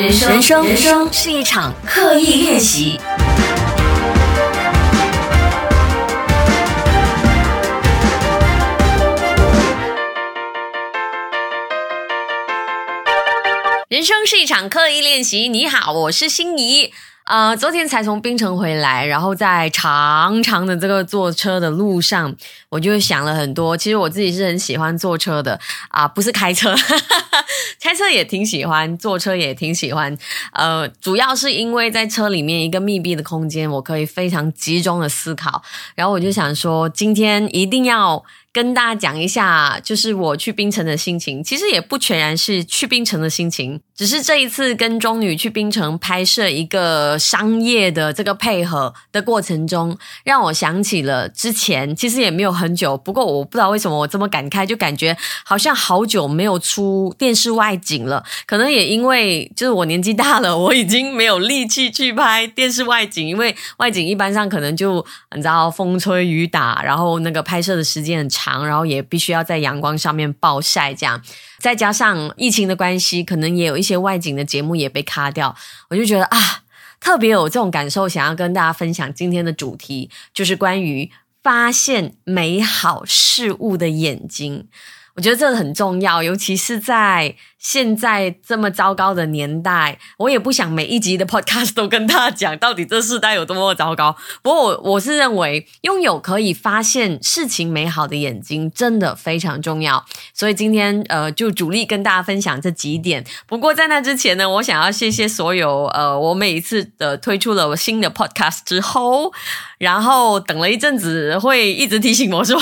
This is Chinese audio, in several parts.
人生，人生，人生是一场刻意练习。人生是一场刻意练习。你好，我是心仪。呃，昨天才从槟城回来，然后在长长的这个坐车的路上，我就想了很多。其实我自己是很喜欢坐车的啊，不是开车，开车也挺喜欢，坐车也挺喜欢。呃，主要是因为在车里面一个密闭的空间，我可以非常集中的思考。然后我就想说，今天一定要。跟大家讲一下，就是我去冰城的心情，其实也不全然是去冰城的心情，只是这一次跟中女去冰城拍摄一个商业的这个配合的过程中，让我想起了之前，其实也没有很久，不过我不知道为什么我这么感慨，就感觉好像好久没有出电视外景了，可能也因为就是我年纪大了，我已经没有力气去拍电视外景，因为外景一般上可能就你知道风吹雨打，然后那个拍摄的时间很长。长然后也必须要在阳光上面暴晒，这样再加上疫情的关系，可能也有一些外景的节目也被卡掉。我就觉得啊，特别有这种感受，想要跟大家分享今天的主题，就是关于发现美好事物的眼睛。我觉得这个很重要，尤其是在。现在这么糟糕的年代，我也不想每一集的 podcast 都跟大家讲到底这世代有多么糟糕。不过我我是认为，拥有可以发现事情美好的眼睛真的非常重要。所以今天呃，就主力跟大家分享这几点。不过在那之前呢，我想要谢谢所有呃，我每一次的推出了新的 podcast 之后，然后等了一阵子，会一直提醒我说，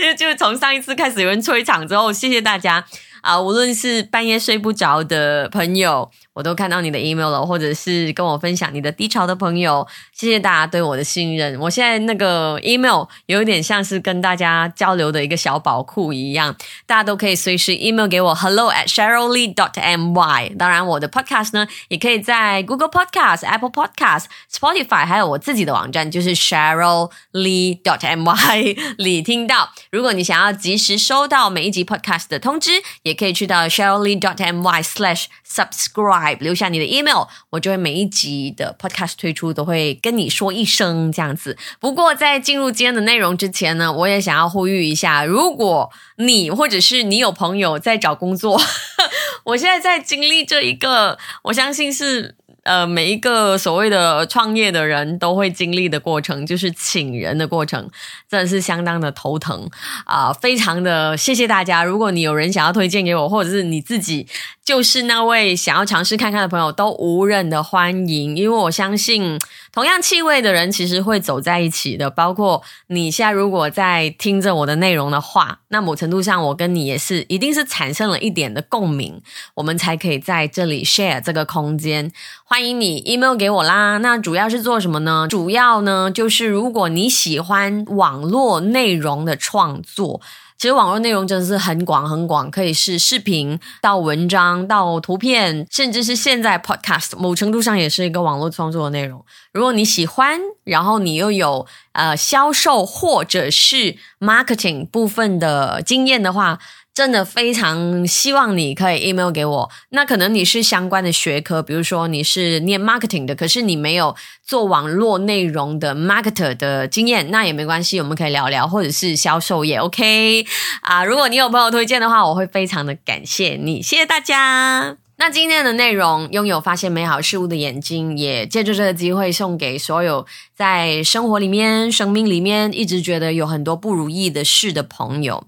因 为就是从上一次开始有人催场之后，谢谢大家。啊，无论是半夜睡不着的朋友。我都看到你的 email 了，或者是跟我分享你的低潮的朋友，谢谢大家对我的信任。我现在那个 email 有一点像是跟大家交流的一个小宝库一样，大家都可以随时 email 给我 hello at sheryllee dot my。当然，我的 podcast 呢，也可以在 Google Podcast、Apple Podcast、Spotify，还有我自己的网站，就是 sheryllee dot my 里听到。如果你想要及时收到每一集 podcast 的通知，也可以去到 sheryllee dot my slash subscribe。留下你的 email，我就会每一集的 podcast 推出都会跟你说一声这样子。不过在进入今天的内容之前呢，我也想要呼吁一下，如果你或者是你有朋友在找工作，我现在在经历这一个，我相信是。呃，每一个所谓的创业的人都会经历的过程，就是请人的过程，真的是相当的头疼啊！非常的谢谢大家。如果你有人想要推荐给我，或者是你自己就是那位想要尝试看看的朋友，都无人的欢迎，因为我相信同样气味的人其实会走在一起的。包括你现在如果在听着我的内容的话，那某程度上我跟你也是一定是产生了一点的共鸣，我们才可以在这里 share 这个空间。欢迎你 email 给我啦。那主要是做什么呢？主要呢就是如果你喜欢网络内容的创作，其实网络内容真的是很广很广，可以是视频到文章到图片，甚至是现在 podcast，某程度上也是一个网络创作的内容。如果你喜欢，然后你又有呃销售或者是 marketing 部分的经验的话。真的非常希望你可以 email 给我。那可能你是相关的学科，比如说你是念 marketing 的，可是你没有做网络内容的 marketer 的经验，那也没关系，我们可以聊聊，或者是销售也 OK 啊。如果你有朋友推荐的话，我会非常的感谢你，谢谢大家。那今天的内容，拥有发现美好事物的眼睛，也借助这个机会送给所有在生活里面、生命里面一直觉得有很多不如意的事的朋友。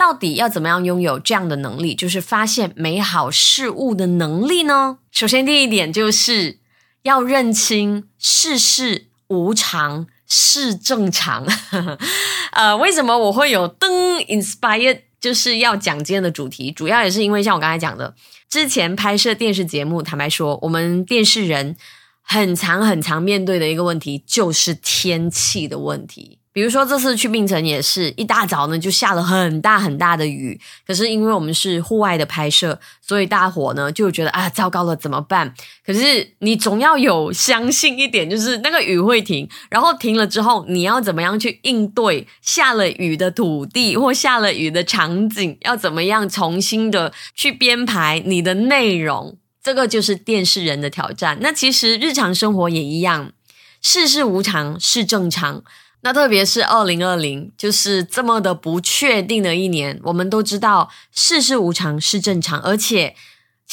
到底要怎么样拥有这样的能力，就是发现美好事物的能力呢？首先，第一点就是要认清世事无常是正常。呃，为什么我会有灯 inspired，就是要讲今天的主题，主要也是因为像我刚才讲的，之前拍摄电视节目，坦白说，我们电视人很长很长面对的一个问题，就是天气的问题。比如说这次去冰城也是一大早呢就下了很大很大的雨，可是因为我们是户外的拍摄，所以大伙呢就觉得啊糟糕了怎么办？可是你总要有相信一点，就是那个雨会停，然后停了之后你要怎么样去应对下了雨的土地或下了雨的场景？要怎么样重新的去编排你的内容？这个就是电视人的挑战。那其实日常生活也一样，世事无常是正常。那特别是二零二零，就是这么的不确定的一年，我们都知道世事无常是正常，而且。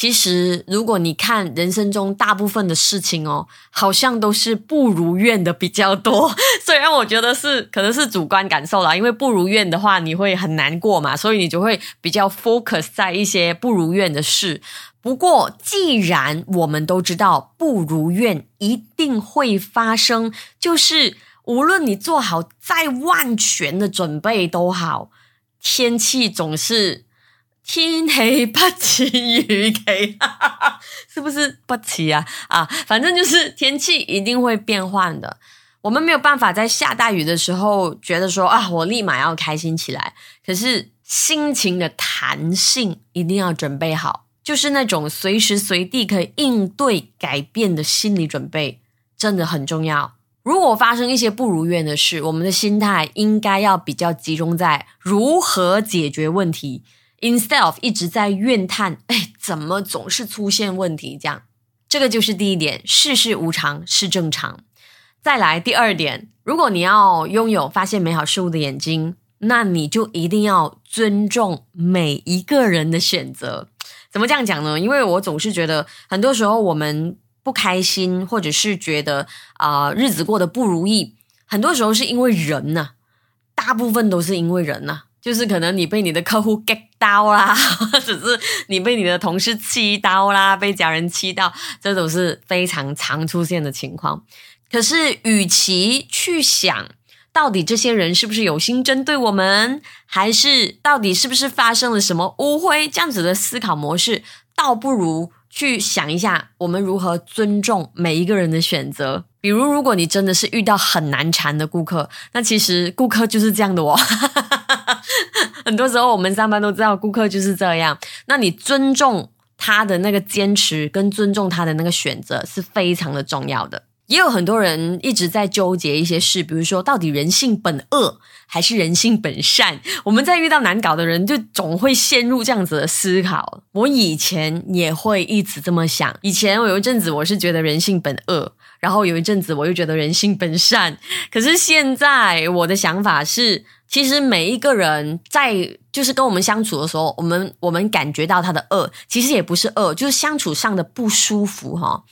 其实，如果你看人生中大部分的事情哦，好像都是不如愿的比较多。虽然我觉得是可能是主观感受啦，因为不如愿的话，你会很难过嘛，所以你就会比较 focus 在一些不如愿的事。不过，既然我们都知道不如愿一定会发生，就是无论你做好再万全的准备都好，天气总是。天黑不似预期，是不是不起啊？啊，反正就是天气一定会变换的。我们没有办法在下大雨的时候觉得说啊，我立马要开心起来。可是心情的弹性一定要准备好，就是那种随时随地可以应对改变的心理准备，真的很重要。如果发生一些不如愿的事，我们的心态应该要比较集中在如何解决问题。Instead of 一直在怨叹，哎，怎么总是出现问题？这样，这个就是第一点，世事无常是正常。再来第二点，如果你要拥有发现美好事物的眼睛，那你就一定要尊重每一个人的选择。怎么这样讲呢？因为我总是觉得，很多时候我们不开心，或者是觉得啊日子过得不如意，很多时候是因为人呐，大部分都是因为人呐。就是可能你被你的客户 get 到啦，或者是你被你的同事气到啦，被家人气到，这都是非常常出现的情况。可是，与其去想到底这些人是不是有心针对我们，还是到底是不是发生了什么误会，这样子的思考模式，倒不如去想一下，我们如何尊重每一个人的选择。比如，如果你真的是遇到很难缠的顾客，那其实顾客就是这样的哦。很多时候，我们上班都知道，顾客就是这样。那你尊重他的那个坚持，跟尊重他的那个选择，是非常的重要的。也有很多人一直在纠结一些事，比如说，到底人性本恶还是人性本善？我们在遇到难搞的人，就总会陷入这样子的思考。我以前也会一直这么想。以前我有一阵子，我是觉得人性本恶。然后有一阵子，我又觉得人性本善。可是现在我的想法是，其实每一个人在就是跟我们相处的时候，我们我们感觉到他的恶，其实也不是恶，就是相处上的不舒服哈。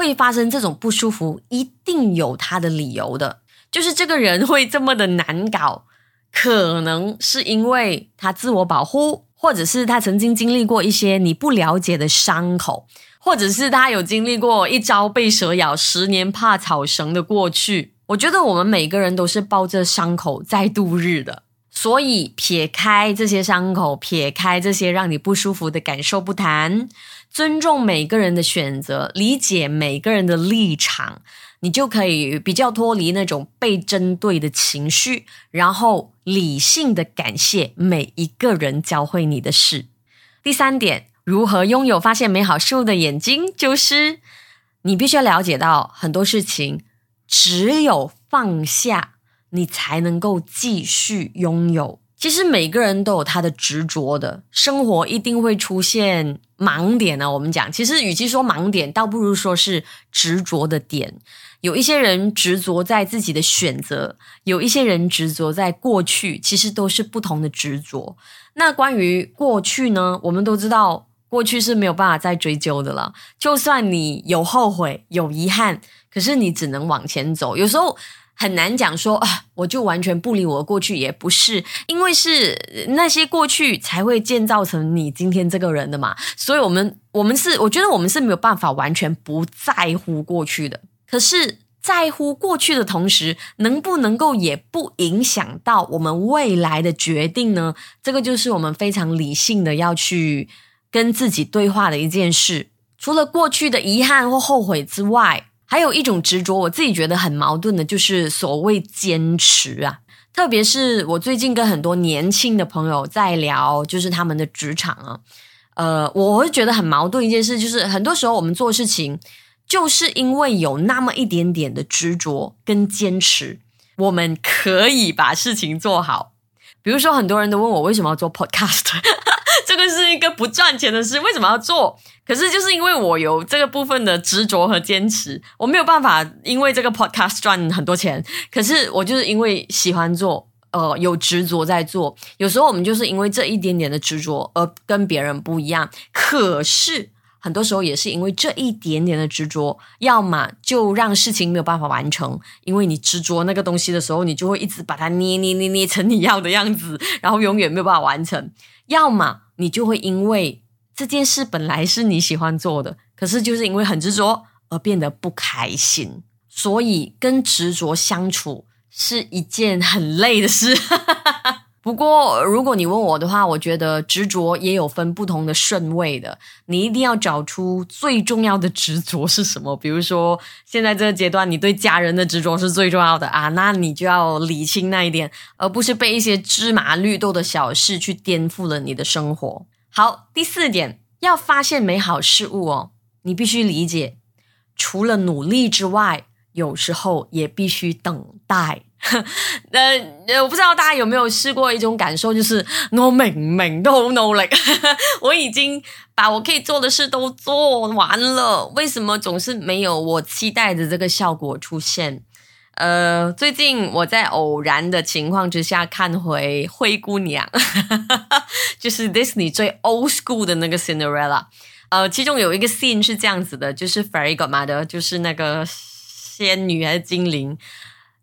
会发生这种不舒服，一定有他的理由的。就是这个人会这么的难搞，可能是因为他自我保护，或者是他曾经经历过一些你不了解的伤口。或者是他有经历过一朝被蛇咬，十年怕草绳的过去。我觉得我们每个人都是抱着伤口在度日的，所以撇开这些伤口，撇开这些让你不舒服的感受不谈，尊重每个人的选择，理解每个人的立场，你就可以比较脱离那种被针对的情绪，然后理性的感谢每一个人教会你的事。第三点。如何拥有发现美好事物的眼睛？就是你必须要了解到很多事情，只有放下，你才能够继续拥有。其实每个人都有他的执着的，生活一定会出现盲点呢。我们讲，其实与其说盲点，倒不如说是执着的点。有一些人执着在自己的选择，有一些人执着在过去，其实都是不同的执着。那关于过去呢？我们都知道。过去是没有办法再追究的了。就算你有后悔、有遗憾，可是你只能往前走。有时候很难讲说啊，我就完全不理我过去，也不是，因为是那些过去才会建造成你今天这个人的嘛。所以，我们我们是，我觉得我们是没有办法完全不在乎过去的。可是，在乎过去的同时，能不能够也不影响到我们未来的决定呢？这个就是我们非常理性的要去。跟自己对话的一件事，除了过去的遗憾或后悔之外，还有一种执着，我自己觉得很矛盾的，就是所谓坚持啊。特别是我最近跟很多年轻的朋友在聊，就是他们的职场啊，呃，我会觉得很矛盾一件事，就是很多时候我们做事情，就是因为有那么一点点的执着跟坚持，我们可以把事情做好。比如说，很多人都问我为什么要做 podcast。这个是一个不赚钱的事，为什么要做？可是就是因为我有这个部分的执着和坚持，我没有办法因为这个 podcast 赚很多钱。可是我就是因为喜欢做，呃，有执着在做。有时候我们就是因为这一点点的执着而跟别人不一样。可是。很多时候也是因为这一点点的执着，要么就让事情没有办法完成，因为你执着那个东西的时候，你就会一直把它捏捏捏捏成你要的样子，然后永远没有办法完成；要么你就会因为这件事本来是你喜欢做的，可是就是因为很执着而变得不开心。所以跟执着相处是一件很累的事。不过，如果你问我的话，我觉得执着也有分不同的顺位的。你一定要找出最重要的执着是什么。比如说，现在这个阶段，你对家人的执着是最重要的啊，那你就要理清那一点，而不是被一些芝麻绿豆的小事去颠覆了你的生活。好，第四点，要发现美好事物哦，你必须理解，除了努力之外，有时候也必须等待。呃，我不知道大家有没有试过一种感受，就是我明明都好努力，我已经把我可以做的事都做完了，为什么总是没有我期待的这个效果出现？呃，最近我在偶然的情况之下看回《灰姑娘》，就是 Disney 最 old school 的那个 Cinderella。呃，其中有一个 scene 是这样子的，就是 Fairy Godmother，就是那个仙女还是精灵。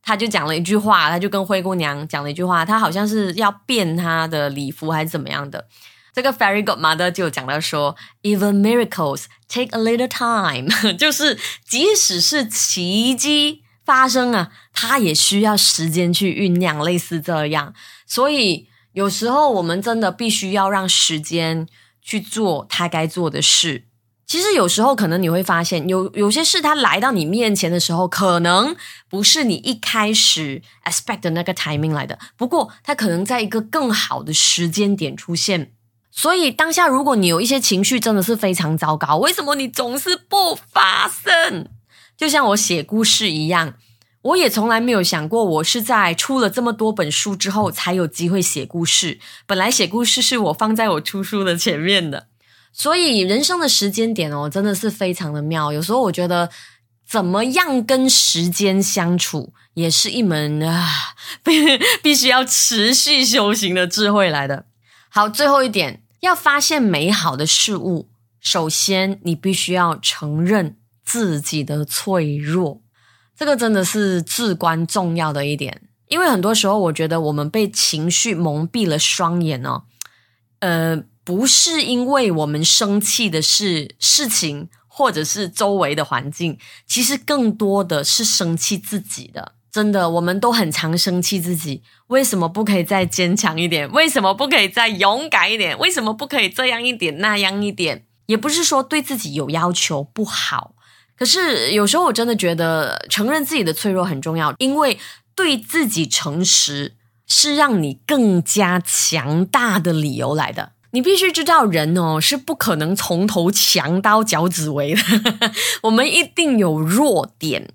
他就讲了一句话，他就跟灰姑娘讲了一句话，他好像是要变他的礼服还是怎么样的。这个 fairy godmother 就讲到说，even miracles take a little time，就是即使是奇迹发生啊，它也需要时间去酝酿，类似这样。所以有时候我们真的必须要让时间去做他该做的事。其实有时候可能你会发现，有有些事它来到你面前的时候，可能不是你一开始 expect 的那个 timing 来的。不过它可能在一个更好的时间点出现。所以当下如果你有一些情绪真的是非常糟糕，为什么你总是不发生？就像我写故事一样，我也从来没有想过，我是在出了这么多本书之后才有机会写故事。本来写故事是我放在我出书的前面的。所以人生的时间点哦，真的是非常的妙。有时候我觉得，怎么样跟时间相处，也是一门啊，必 必须要持续修行的智慧来的。好，最后一点，要发现美好的事物，首先你必须要承认自己的脆弱，这个真的是至关重要的一点。因为很多时候，我觉得我们被情绪蒙蔽了双眼哦，呃。不是因为我们生气的是事情，或者是周围的环境，其实更多的是生气自己的。真的，我们都很常生气自己，为什么不可以再坚强一点？为什么不可以再勇敢一点？为什么不可以这样一点那样一点？也不是说对自己有要求不好，可是有时候我真的觉得承认自己的脆弱很重要，因为对自己诚实是让你更加强大的理由来的。你必须知道，人哦是不可能从头强到脚趾尾的。我们一定有弱点，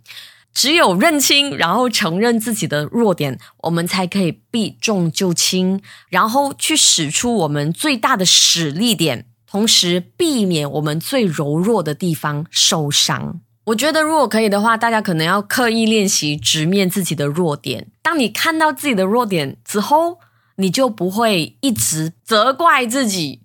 只有认清，然后承认自己的弱点，我们才可以避重就轻，然后去使出我们最大的使力点，同时避免我们最柔弱的地方受伤。我觉得，如果可以的话，大家可能要刻意练习直面自己的弱点。当你看到自己的弱点之后，你就不会一直责怪自己，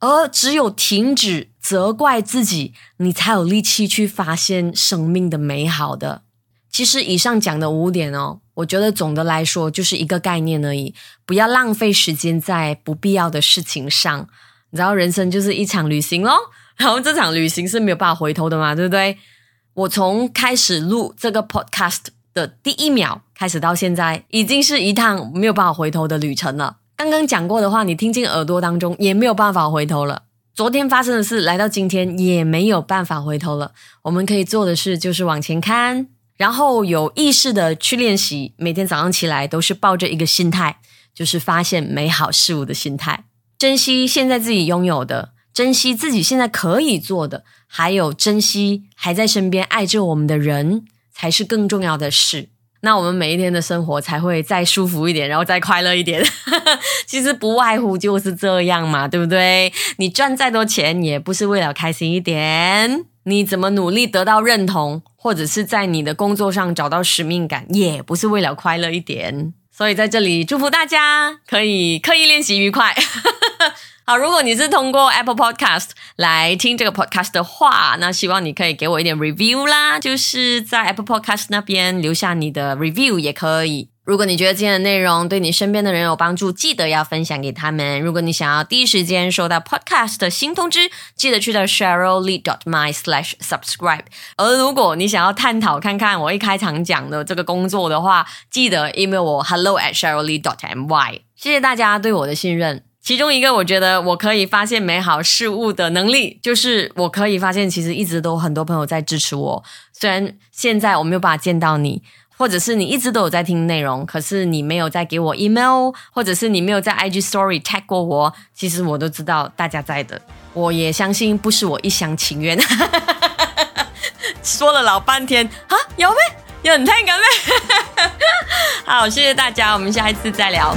而只有停止责怪自己，你才有力气去发现生命的美好的。其实以上讲的五点哦，我觉得总的来说就是一个概念而已，不要浪费时间在不必要的事情上。你知道，人生就是一场旅行咯，然后这场旅行是没有办法回头的嘛，对不对？我从开始录这个 podcast。的第一秒开始到现在，已经是一趟没有办法回头的旅程了。刚刚讲过的话，你听进耳朵当中也没有办法回头了。昨天发生的事来到今天也没有办法回头了。我们可以做的事就是往前看，然后有意识的去练习。每天早上起来都是抱着一个心态，就是发现美好事物的心态，珍惜现在自己拥有的，珍惜自己现在可以做的，还有珍惜还在身边爱着我们的人。才是更重要的事。那我们每一天的生活才会再舒服一点，然后再快乐一点。其实不外乎就是这样嘛，对不对？你赚再多钱也不是为了开心一点，你怎么努力得到认同，或者是在你的工作上找到使命感，也不是为了快乐一点。所以在这里祝福大家可以刻意练习愉快。好，如果你是通过 Apple Podcast 来听这个 podcast 的话，那希望你可以给我一点 review 啦，就是在 Apple Podcast 那边留下你的 review 也可以。如果你觉得今天的内容对你身边的人有帮助，记得要分享给他们。如果你想要第一时间收到 podcast 的新通知，记得去到 sheryllee dot my slash subscribe。而如果你想要探讨看看我一开场讲的这个工作的话，记得 email 我 hello at sheryllee dot my。谢谢大家对我的信任。其中一个我觉得我可以发现美好事物的能力，就是我可以发现其实一直都很多朋友在支持我。虽然现在我没有办法见到你，或者是你一直都有在听内容，可是你没有再给我 email，或者是你没有在 IG Story tag 过我，其实我都知道大家在的。我也相信不是我一厢情愿。说了老半天啊，有没有你太感咩？好，谢谢大家，我们下一次再聊。